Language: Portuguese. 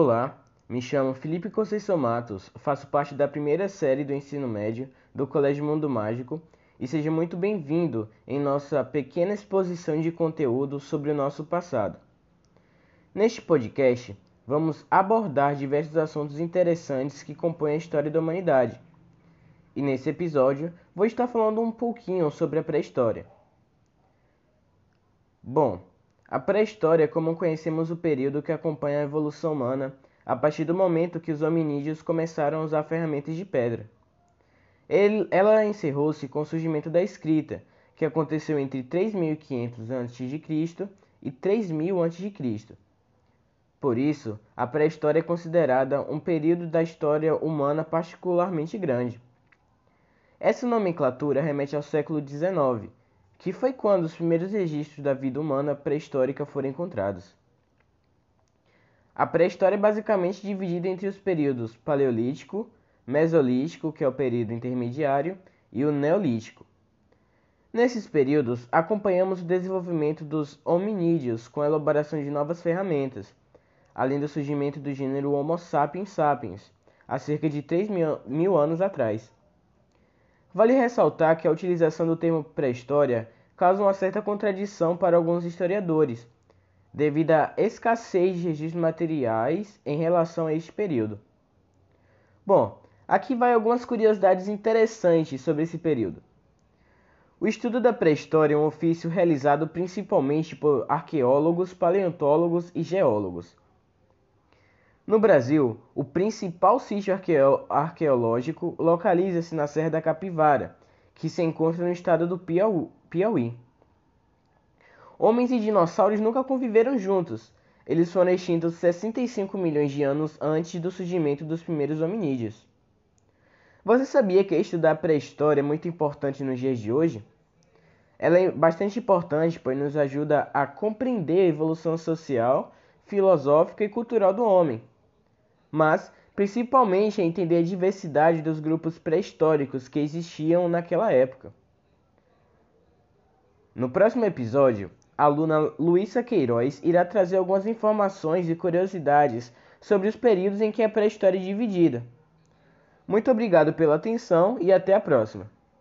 Olá, me chamo Felipe Conceição Matos, faço parte da primeira série do ensino médio do Colégio Mundo Mágico e seja muito bem-vindo em nossa pequena exposição de conteúdo sobre o nosso passado. Neste podcast, vamos abordar diversos assuntos interessantes que compõem a história da humanidade. E nesse episódio, vou estar falando um pouquinho sobre a pré-história. Bom, a pré-história é como conhecemos o período que acompanha a evolução humana a partir do momento que os hominídeos começaram a usar ferramentas de pedra. Ele, ela encerrou-se com o surgimento da escrita, que aconteceu entre 3500 a.C. e 3000 a.C. Por isso, a pré-história é considerada um período da história humana particularmente grande. Essa nomenclatura remete ao século XIX, que foi quando os primeiros registros da vida humana pré-histórica foram encontrados. A pré-história é basicamente dividida entre os períodos Paleolítico, Mesolítico, que é o período intermediário, e o Neolítico. Nesses períodos, acompanhamos o desenvolvimento dos hominídeos com a elaboração de novas ferramentas, além do surgimento do gênero Homo sapiens sapiens, há cerca de 3 mil, mil anos atrás. Vale ressaltar que a utilização do termo pré-história causa uma certa contradição para alguns historiadores, devido à escassez de registros materiais em relação a este período. Bom, aqui vai algumas curiosidades interessantes sobre esse período. O estudo da pré-história é um ofício realizado principalmente por arqueólogos, paleontólogos e geólogos. No Brasil, o principal sítio arqueológico localiza-se na Serra da Capivara, que se encontra no estado do Piauí. Homens e dinossauros nunca conviveram juntos. Eles foram extintos 65 milhões de anos antes do surgimento dos primeiros hominídeos. Você sabia que estudar pré-história é muito importante nos dias de hoje? Ela é bastante importante, pois nos ajuda a compreender a evolução social, filosófica e cultural do homem mas principalmente a entender a diversidade dos grupos pré-históricos que existiam naquela época. No próximo episódio, a aluna Luísa Queiroz irá trazer algumas informações e curiosidades sobre os períodos em que a pré-história é dividida. Muito obrigado pela atenção e até a próxima!